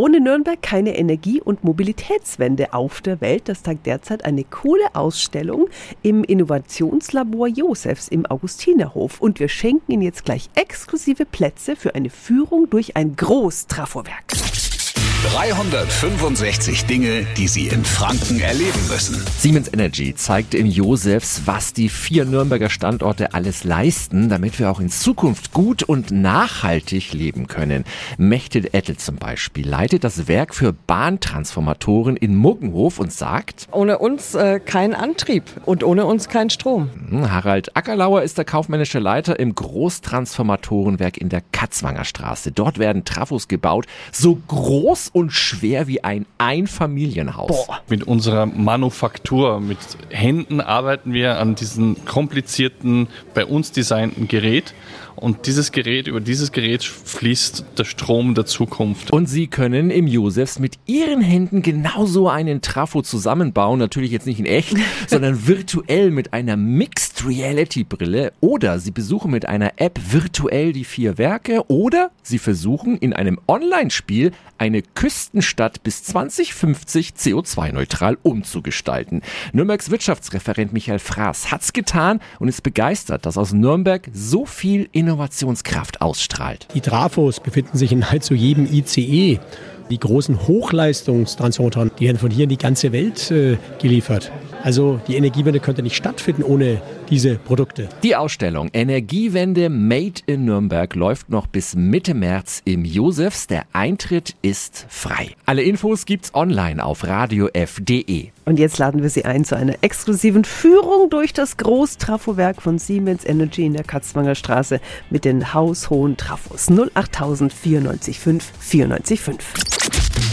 Ohne Nürnberg keine Energie- und Mobilitätswende auf der Welt. Das tagt derzeit eine coole Ausstellung im Innovationslabor Josefs im Augustinerhof. Und wir schenken Ihnen jetzt gleich exklusive Plätze für eine Führung durch ein Großtrafowerk. 365 Dinge, die Sie in Franken erleben müssen. Siemens Energy zeigt im Josefs, was die vier Nürnberger Standorte alles leisten, damit wir auch in Zukunft gut und nachhaltig leben können. Mechtet Ettel zum Beispiel leitet das Werk für Bahntransformatoren in Muggenhof und sagt, ohne uns äh, kein Antrieb und ohne uns kein Strom. Hm, Harald Ackerlauer ist der kaufmännische Leiter im Großtransformatorenwerk in der Katzwanger Straße. Dort werden Trafos gebaut, so groß und schwer wie ein Einfamilienhaus. Boah. Mit unserer Manufaktur, mit Händen arbeiten wir an diesem komplizierten, bei uns designten Gerät. Und dieses Gerät, über dieses Gerät fließt der Strom der Zukunft. Und Sie können im Josefs mit Ihren Händen genauso einen Trafo zusammenbauen. Natürlich jetzt nicht in echt, sondern virtuell mit einer Mixed Reality Brille. Oder Sie besuchen mit einer App virtuell die vier Werke. Oder Sie versuchen in einem Online-Spiel eine Küstenstadt bis 2050 CO2-neutral umzugestalten. Nürnbergs Wirtschaftsreferent Michael Fraß hat's getan und ist begeistert, dass aus Nürnberg so viel Innovationskraft ausstrahlt. Die Trafos befinden sich in nahezu jedem ICE. Die großen Hochleistungstransportoren, die werden von hier in die ganze Welt äh, geliefert. Also die Energiewende könnte nicht stattfinden ohne diese Produkte. Die Ausstellung Energiewende Made in Nürnberg läuft noch bis Mitte März im Josefs. Der Eintritt ist frei. Alle Infos gibt's online auf radiof.de. Und jetzt laden wir Sie ein zu einer exklusiven Führung durch das Großtrafowerk von Siemens Energy in der Katzwanger Straße mit den haushohen Trafos 08000 945 945.